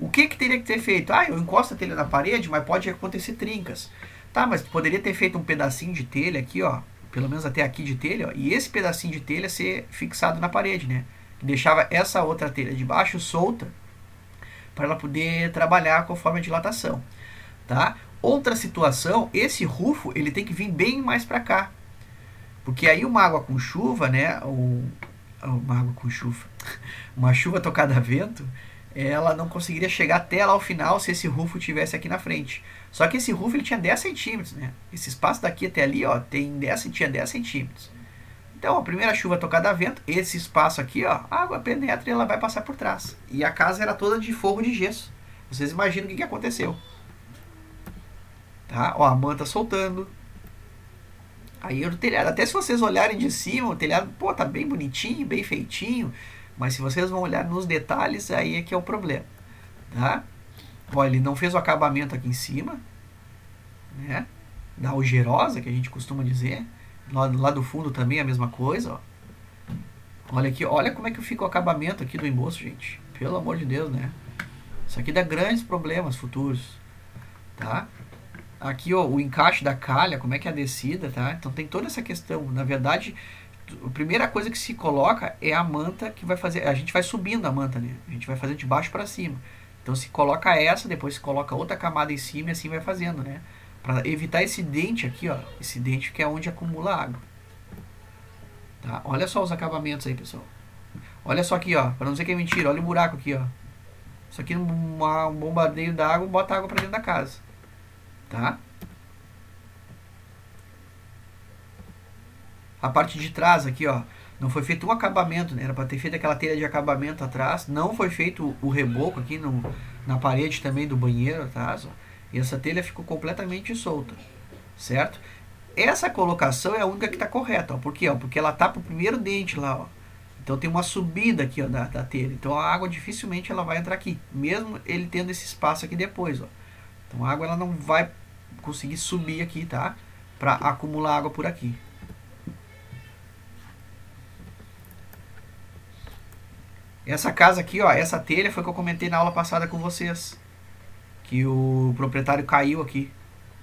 O que, que teria que ter feito? Ah, eu encosto a telha na parede, mas pode acontecer trincas. Tá, mas poderia ter feito um pedacinho de telha aqui, ó, pelo menos até aqui de telha, ó, e esse pedacinho de telha ser fixado na parede, né? Deixava essa outra telha de baixo solta para ela poder trabalhar conforme a dilatação, tá? Outra situação, esse rufo ele tem que vir bem mais para cá, porque aí uma água com chuva, né? Uma água com chuva, uma chuva tocada a vento, ela não conseguiria chegar até lá ao final se esse rufo tivesse aqui na frente. Só que esse rufo ele tinha 10 centímetros, né? Esse espaço daqui até ali, ó, tem 10, tinha 10 centímetros. Então, a primeira chuva tocada a vento, esse espaço aqui, ó, a água penetra e ela vai passar por trás. E a casa era toda de forro de gesso. Vocês imaginam o que, que aconteceu. Tá? Ó, a manta soltando. Aí o telhado, até se vocês olharem de cima, o telhado, pô, tá bem bonitinho, bem feitinho. Mas se vocês vão olhar nos detalhes, aí é que é o problema. Tá? Ó, ele não fez o acabamento aqui em cima, né? Da algerosa, que a gente costuma dizer. Lá, lá do fundo também é a mesma coisa, ó. Olha aqui, olha como é que fica o acabamento aqui do embolso, gente. Pelo amor de Deus, né? Isso aqui dá grandes problemas futuros, tá? Aqui, ó, o encaixe da calha, como é que é a descida, tá? Então tem toda essa questão. Na verdade, a primeira coisa que se coloca é a manta que vai fazer. A gente vai subindo a manta, né? A gente vai fazer de baixo para cima. Então se coloca essa, depois se coloca outra camada em cima e assim vai fazendo, né? Para evitar esse dente aqui, ó, esse dente que é onde acumula água. Tá? Olha só os acabamentos aí, pessoal. Olha só aqui, ó, para não dizer que é mentira, olha o buraco aqui, ó. Isso aqui uma, um bombardeio da água, bota água para dentro da casa. Tá? A parte de trás aqui, ó, não foi feito um acabamento, né? Era para ter feito aquela telha de acabamento atrás. Não foi feito o reboco aqui no, na parede também do banheiro atrás, ó. E essa telha ficou completamente solta, certo? Essa colocação é a única que está correta, ó. Por quê? Ó? Porque ela tá pro primeiro dente lá, ó. Então tem uma subida aqui ó, da, da telha. Então a água dificilmente ela vai entrar aqui, mesmo ele tendo esse espaço aqui depois, ó. Então a água ela não vai conseguir subir aqui, tá? Para acumular água por aqui. Essa casa aqui, ó, essa telha foi que eu comentei na aula passada com vocês. Que o proprietário caiu aqui.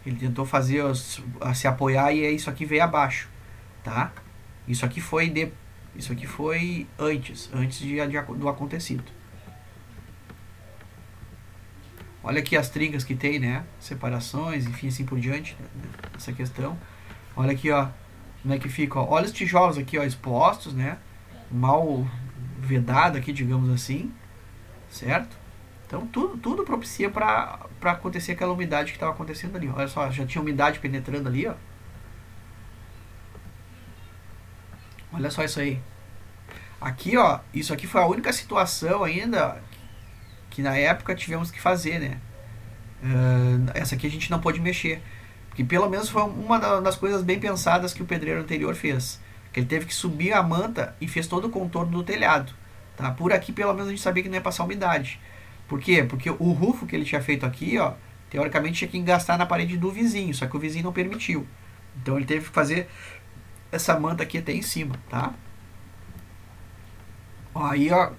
Ele tentou fazer se apoiar e isso aqui veio abaixo, tá? Isso aqui foi de, isso aqui foi antes, antes de, de, do acontecido. Olha aqui as trincas que tem, né? Separações, enfim, assim por diante, né? essa questão. Olha aqui, ó, como é que fica, ó. Olha os tijolos aqui, ó, expostos, né? Mal vedado aqui, digamos assim, certo? Então tudo, tudo propicia para acontecer aquela umidade que estava acontecendo ali. Olha só, já tinha umidade penetrando ali, ó. Olha só isso aí. Aqui, ó, isso aqui foi a única situação ainda que na época tivemos que fazer, né? Uh, essa aqui a gente não pôde mexer. Porque pelo menos foi uma das coisas bem pensadas que o pedreiro anterior fez. Que ele teve que subir a manta e fez todo o contorno do telhado. Tá? Por aqui, pelo menos, a gente sabia que não ia passar umidade. Por quê? Porque o rufo que ele tinha feito aqui, ó, teoricamente tinha que engastar na parede do vizinho, só que o vizinho não permitiu. Então ele teve que fazer essa manta aqui até em cima, tá? Aí, ó,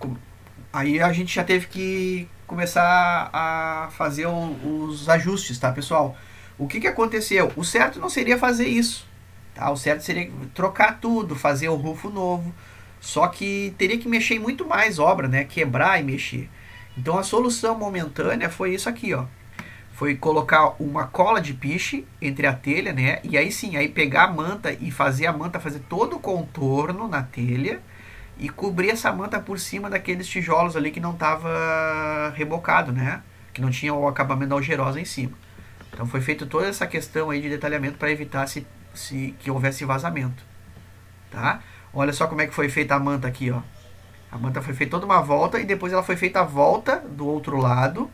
aí a gente já teve que começar a fazer o, os ajustes, tá, pessoal? O que, que aconteceu? O certo não seria fazer isso. Tá? O certo seria trocar tudo, fazer o rufo novo. Só que teria que mexer em muito mais obra, né? Quebrar e mexer. Então a solução momentânea foi isso aqui, ó. Foi colocar uma cola de piche entre a telha, né? E aí sim, aí pegar a manta e fazer a manta fazer todo o contorno na telha e cobrir essa manta por cima daqueles tijolos ali que não estava rebocado, né? Que não tinha o acabamento da algerosa em cima. Então foi feita toda essa questão aí de detalhamento para evitar se se que houvesse vazamento, tá? Olha só como é que foi feita a manta aqui, ó. A manta foi feita toda uma volta e depois ela foi feita a volta do outro lado.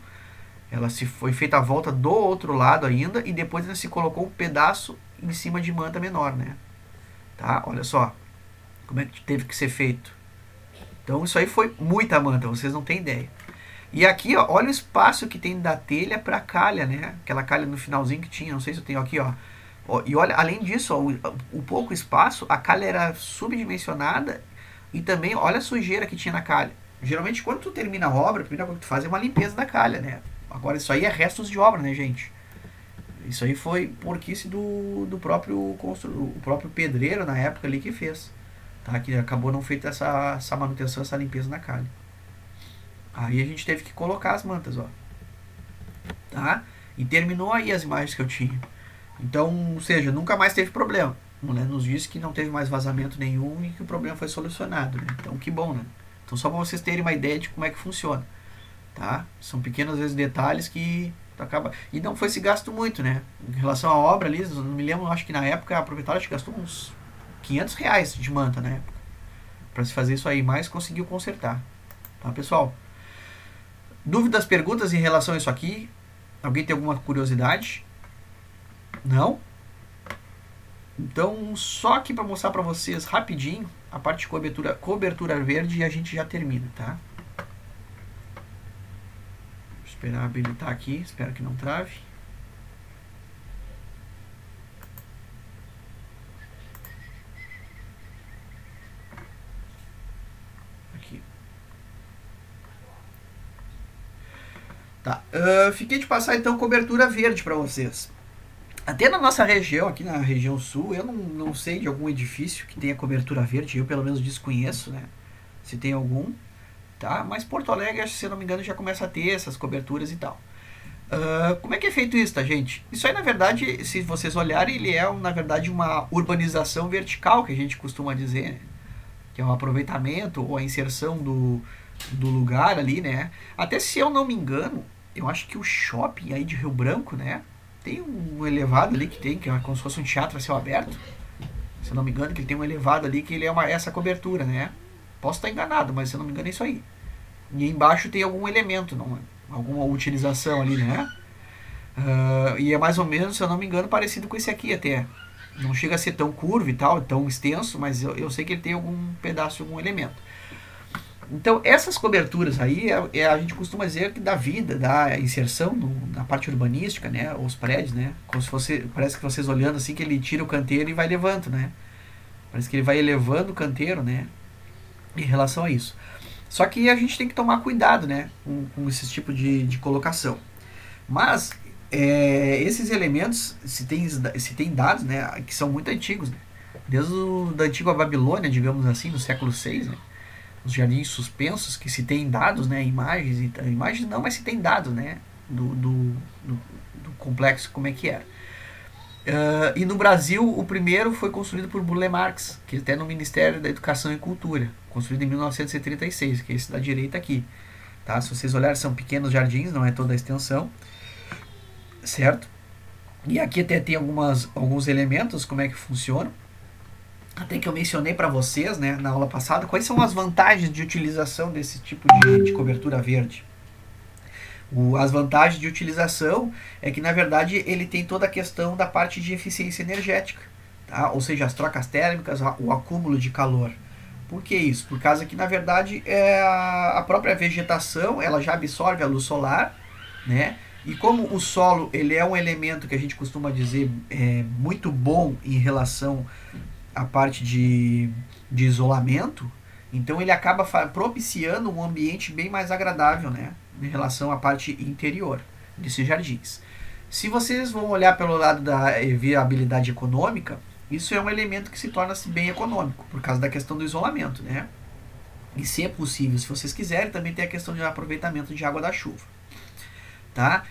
Ela se foi feita a volta do outro lado ainda e depois ela se colocou um pedaço em cima de manta menor, né? Tá? Olha só como é que teve que ser feito. Então isso aí foi muita manta, vocês não têm ideia. E aqui, ó, olha o espaço que tem da telha para calha, né? Aquela calha no finalzinho que tinha, não sei se eu tenho aqui, ó. E olha, além disso, ó, o, o, pouco espaço, a calha era subdimensionada e também olha a sujeira que tinha na calha. Geralmente quando tu termina a obra, a primeira coisa que tu faz é uma limpeza da calha, né? Agora isso aí é restos de obra, né, gente? Isso aí foi porquice do, do próprio constru, o próprio pedreiro na época ali que fez. Tá? Que acabou não feita essa, essa manutenção, essa limpeza na calha. Aí a gente teve que colocar as mantas, ó. Tá? E terminou aí as imagens que eu tinha. Então, ou seja, nunca mais teve problema. Né? Nos disse que não teve mais vazamento nenhum e que o problema foi solucionado. Né? Então, que bom, né? Então, só para vocês terem uma ideia de como é que funciona. Tá? São pequenos vezes detalhes que acaba e não foi se gasto muito, né? Em relação à obra ali, não me lembro, acho que na época a proprietária gastou uns 500 reais de manta na época para se fazer isso aí, mas conseguiu consertar, tá pessoal? Dúvidas, perguntas em relação a isso aqui? Alguém tem alguma curiosidade? Não? Então, só aqui para mostrar para vocês rapidinho a parte de cobertura, cobertura verde e a gente já termina, tá? Vou esperar habilitar aqui, espero que não trave. Aqui. Tá, uh, fiquei de passar então cobertura verde para vocês. Até na nossa região, aqui na região sul, eu não, não sei de algum edifício que tenha cobertura verde, eu pelo menos desconheço, né? Se tem algum, tá? Mas Porto Alegre, se eu não me engano, já começa a ter essas coberturas e tal. Uh, como é que é feito isso, tá, gente? Isso aí, na verdade, se vocês olharem, ele é, na verdade, uma urbanização vertical, que a gente costuma dizer, né? que é um aproveitamento ou a inserção do, do lugar ali, né? Até se eu não me engano, eu acho que o shopping aí de Rio Branco, né? Tem um elevado ali que tem, que é como se fosse um teatro a céu aberto. Se eu não me engano, que ele tem um elevado ali que ele é uma, essa cobertura, né? Posso estar enganado, mas se eu não me engano é isso aí. E embaixo tem algum elemento, não, alguma utilização ali, né? Uh, e é mais ou menos, se eu não me engano, parecido com esse aqui até. Não chega a ser tão curvo e tal, tão extenso, mas eu, eu sei que ele tem algum pedaço, algum elemento. Então, essas coberturas aí, é, é, a gente costuma dizer que dá vida, dá inserção no, na parte urbanística, né? Os prédios, né? Como se fosse, parece que vocês olhando assim, que ele tira o canteiro e vai levando, né? Parece que ele vai elevando o canteiro, né? Em relação a isso. Só que a gente tem que tomar cuidado, né? Com, com esse tipo de, de colocação. Mas, é, esses elementos, se tem, se tem dados, né? Que são muito antigos, né? Desde o, da antiga Babilônia, digamos assim, no século 6, né? Os jardins suspensos, que se tem dados, né, imagens, e, imagens não, mas se tem dados, né, do, do, do, do complexo, como é que era. Uh, e no Brasil, o primeiro foi construído por Burle Marx, que até no Ministério da Educação e Cultura, construído em 1936, que é esse da direita aqui. Tá? Se vocês olharem, são pequenos jardins, não é toda a extensão, certo? E aqui até tem algumas, alguns elementos, como é que funciona até que eu mencionei para vocês né, na aula passada, quais são as vantagens de utilização desse tipo de, de cobertura verde. O, as vantagens de utilização é que, na verdade, ele tem toda a questão da parte de eficiência energética, tá? ou seja, as trocas térmicas, o acúmulo de calor. Por que isso? Por causa que, na verdade, é a, a própria vegetação ela já absorve a luz solar, né? E como o solo ele é um elemento que a gente costuma dizer é, muito bom em relação a parte de, de isolamento, então ele acaba propiciando um ambiente bem mais agradável, né, em relação à parte interior desses jardins. Se vocês vão olhar pelo lado da viabilidade econômica, isso é um elemento que se torna-se bem econômico, por causa da questão do isolamento, né? E se é possível, se vocês quiserem, também tem a questão de aproveitamento de água da chuva, tá?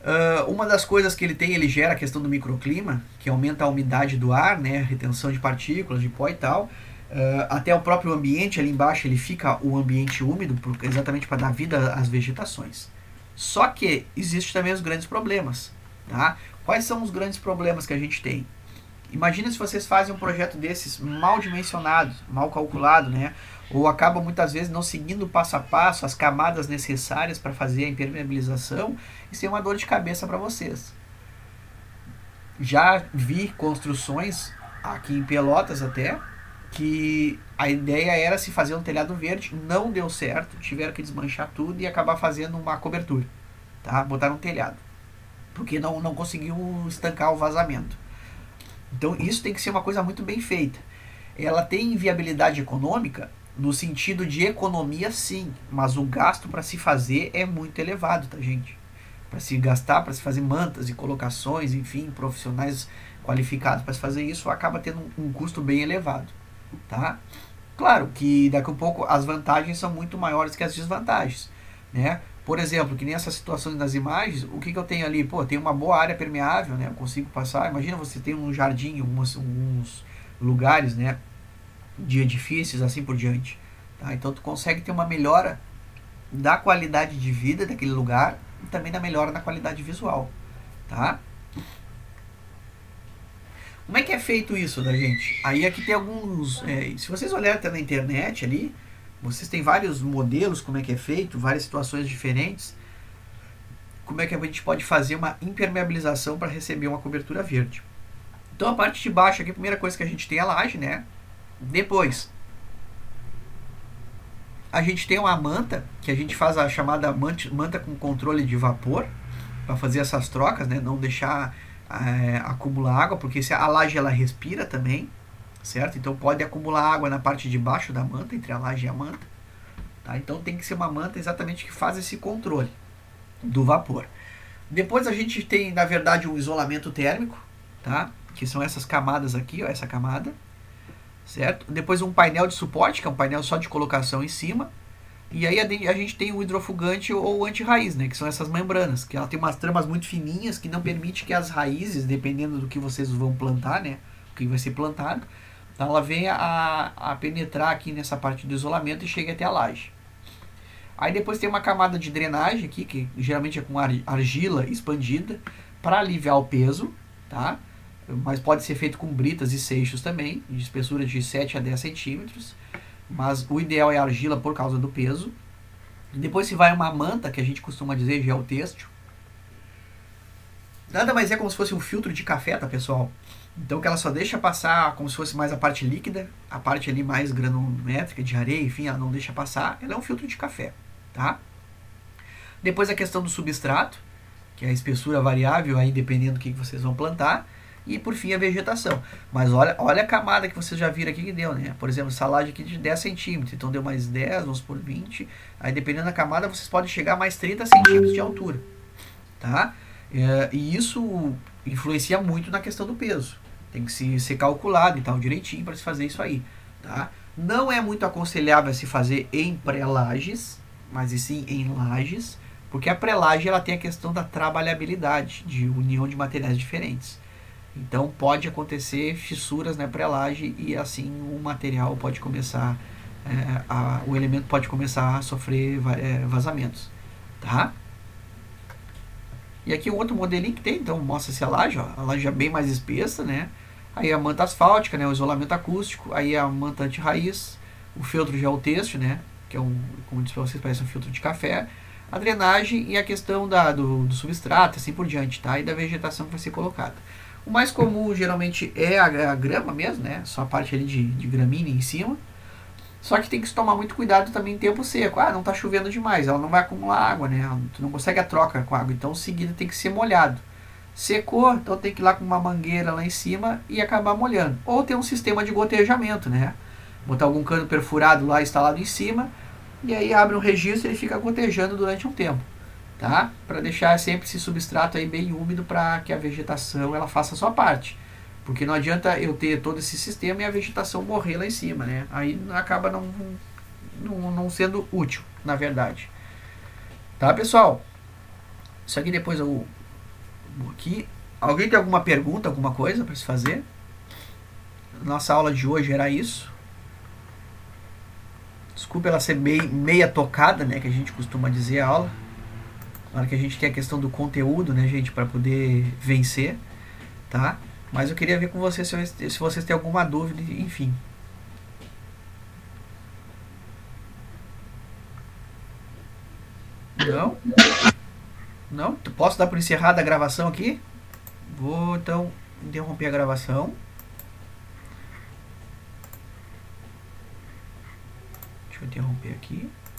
Uh, uma das coisas que ele tem, ele gera a questão do microclima, que aumenta a umidade do ar, né, retenção de partículas, de pó e tal. Uh, até o próprio ambiente ali embaixo ele fica o ambiente úmido, por, exatamente para dar vida às vegetações. Só que existe também os grandes problemas. Tá? Quais são os grandes problemas que a gente tem? Imagina se vocês fazem um projeto desses mal dimensionado, mal calculado, né? ou acabam muitas vezes não seguindo passo a passo as camadas necessárias para fazer a impermeabilização, isso é uma dor de cabeça para vocês. Já vi construções aqui em Pelotas até que a ideia era se fazer um telhado verde, não deu certo, tiveram que desmanchar tudo e acabar fazendo uma cobertura, tá? Botaram um telhado, porque não não conseguiu estancar o vazamento. Então isso tem que ser uma coisa muito bem feita. Ela tem viabilidade econômica No sentido de economia, sim, mas o gasto para se fazer é muito elevado, tá, gente? Para se gastar, para se fazer mantas e colocações, enfim, profissionais qualificados para se fazer isso, acaba tendo um, custo bem elevado, tá? Claro que daqui a pouco as vantagens são muito maiores que as desvantagens, né? Por exemplo, que nessas situações das imagens, o que, que eu tenho ali? Pô, tem uma boa área permeável, né? Eu consigo passar. Imagina você tem um jardim, uns, uns lugares, né? De edifícios, assim por diante. Tá? Então tu consegue ter uma melhora da qualidade de vida daquele lugar e também da melhora na qualidade visual, tá? Como é que é feito isso da gente? Aí aqui tem alguns, é, se vocês olharem até na internet ali, vocês têm vários modelos, como é que é feito, várias situações diferentes. Como é que a gente pode fazer uma impermeabilização para receber uma cobertura verde. Então a parte de baixo aqui, a primeira coisa que a gente tem é a laje, né? Depois, a gente tem uma manta, que a gente faz a chamada manta com controle de vapor, para fazer essas trocas, né? Não deixar é, acumular água, porque se a laje ela respira também certo? Então pode acumular água na parte de baixo da manta, entre a laje e a manta. Tá? Então tem que ser uma manta exatamente que faz esse controle do vapor. Depois a gente tem, na verdade, um isolamento térmico, tá? que são essas camadas aqui, ó, essa camada. Certo? Depois um painel de suporte, que é um painel só de colocação em cima. E aí a, gente tem o hidrofugante ou anti-raiz, né? Que são essas membranas, que ela tem umas tramas muito fininhas que não permite que as raízes, dependendo do que vocês vão plantar, né? O que vai ser plantado, então ela vem a, a penetrar aqui nessa parte do isolamento e chega até a laje. Aí depois tem uma camada de drenagem aqui, que geralmente é com argila expandida, para aliviar o peso, tá? Mas pode ser feito com britas e seixos também, de espessura de 7 a 10 centímetros. Mas o ideal é argila por causa do peso. Depois se vai uma manta, que a gente costuma dizer gel têxtil. Nada mais é como se fosse um filtro de café, tá pessoal? Então que ela só deixa passar como se fosse mais a parte líquida, a parte ali mais granulométrica de areia, enfim, ela não deixa passar. Ela é um filtro de café, tá? Depois a questão do substrato, que é a espessura variável aí dependendo do que vocês vão plantar. E por fim a vegetação. Mas olha, olha a camada que vocês já viram aqui que deu, né? Por exemplo, salade aqui de 10 centímetros. Então deu mais 10, vamos por 20. Aí dependendo da camada, vocês podem chegar a mais 30 centímetros de altura. Tá? É, e isso influencia muito na questão do peso. Tem que se, ser calculado e tal direitinho para se fazer isso aí. Tá? Não é muito aconselhável se fazer em pré-lajes, mas e sim em lajes, porque a pré-laje ela tem a questão da trabalhabilidade, de união de materiais diferentes. Então pode acontecer fissuras na pré-laje e assim o material pode começar, é, a, o elemento pode começar a sofrer é, vazamentos. Tá? E aqui um outro modelinho que tem, então mostra-se a laje, ó, a laje é bem mais espessa, né? Aí a manta asfáltica, né, o isolamento acústico, aí a manta anti-raiz, o feltro geotêxtil, né, que é um, como disse para vocês, parece um filtro de café, a drenagem e a questão da, do, do substrato, assim por diante, tá? E da vegetação que vai ser colocada. O mais comum geralmente é a, a grama mesmo, né? Só a parte ali de, de gramínea em cima. Só que tem que tomar muito cuidado também em tempo seco. Ah, não está chovendo demais, ela não vai acumular água, né? Tu não consegue a troca com a água, então seguida tem que ser molhado. Secou, então tem que ir lá com uma mangueira lá em cima e acabar molhando. Ou ter um sistema de gotejamento, né? Botar algum cano perfurado lá instalado em cima e aí abre um registro e ele fica gotejando durante um tempo, tá? Para deixar sempre esse substrato aí bem úmido para que a vegetação ela faça a sua parte. Porque não adianta eu ter todo esse sistema e a vegetação morrer lá em cima, né? Aí acaba não, não, não sendo útil, na verdade. Tá, pessoal? Isso aqui depois eu... Aqui. Alguém tem alguma pergunta, alguma coisa para se fazer? Nossa aula de hoje era isso. Desculpa ela ser meio, meia tocada, né? Que a gente costuma dizer a aula. Hora que a gente tem a questão do conteúdo, né, gente? para poder vencer, tá? Mas eu queria ver com vocês se, se vocês têm alguma dúvida, enfim. Não? Não? Posso dar por encerrada a gravação aqui? Vou então interromper a gravação. Deixa eu interromper aqui.